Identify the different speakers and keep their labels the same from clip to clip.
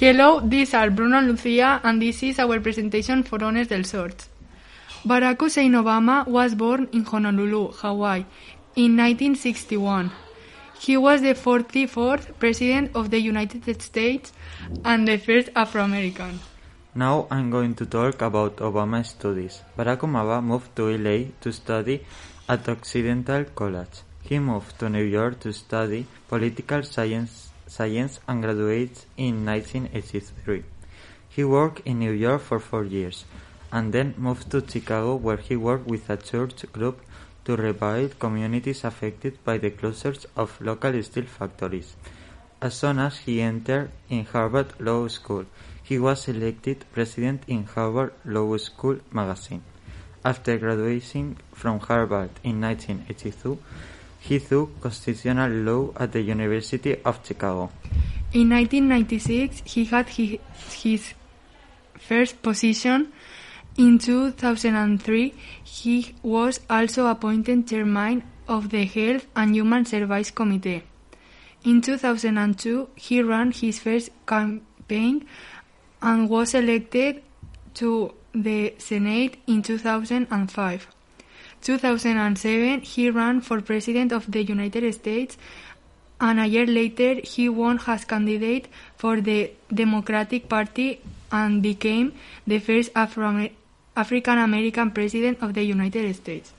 Speaker 1: Hello, these are Bruno and Lucia, and this is our presentation for Honors del Sort. Barack Hussein Obama was born in Honolulu, Hawaii, in 1961. He was the 44th President of the United States and the first Afro-American.
Speaker 2: Now I'm going to talk about Obama's studies. Barack Obama moved to LA to study at Occidental College. He moved to New York to study political science, science and graduates in 1983. He worked in New York for four years and then moved to Chicago where he worked with a church group to rebuild communities affected by the closures of local steel factories. As soon as he entered in Harvard Law School, he was elected president in Harvard Law School magazine. After graduating from Harvard in 1982, he took constitutional law at the University of Chicago.
Speaker 1: In 1996, he had hi- his first position. In 2003, he was also appointed chairman of the Health and Human Services Committee. In 2002, he ran his first campaign and was elected to the Senate in 2005. 2007, he ran for President of the United States, and a year later, he won as candidate for the Democratic Party and became the first Afro- African American President of the United States.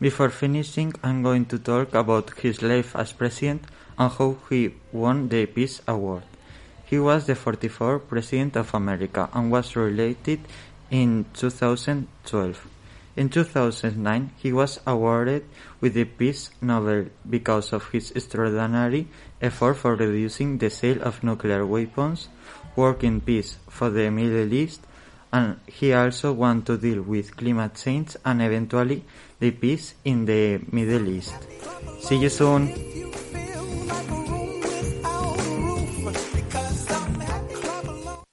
Speaker 2: Before finishing, I'm going to talk about his life as president and how he won the Peace Award. He was the 44th President of America and was re-elected in 2012. In 2009, he was awarded with the Peace Nobel because of his extraordinary effort for reducing the sale of nuclear weapons, working peace for the Middle East, and he also want to deal with climate change and eventually the peace in the Middle East. See you soon!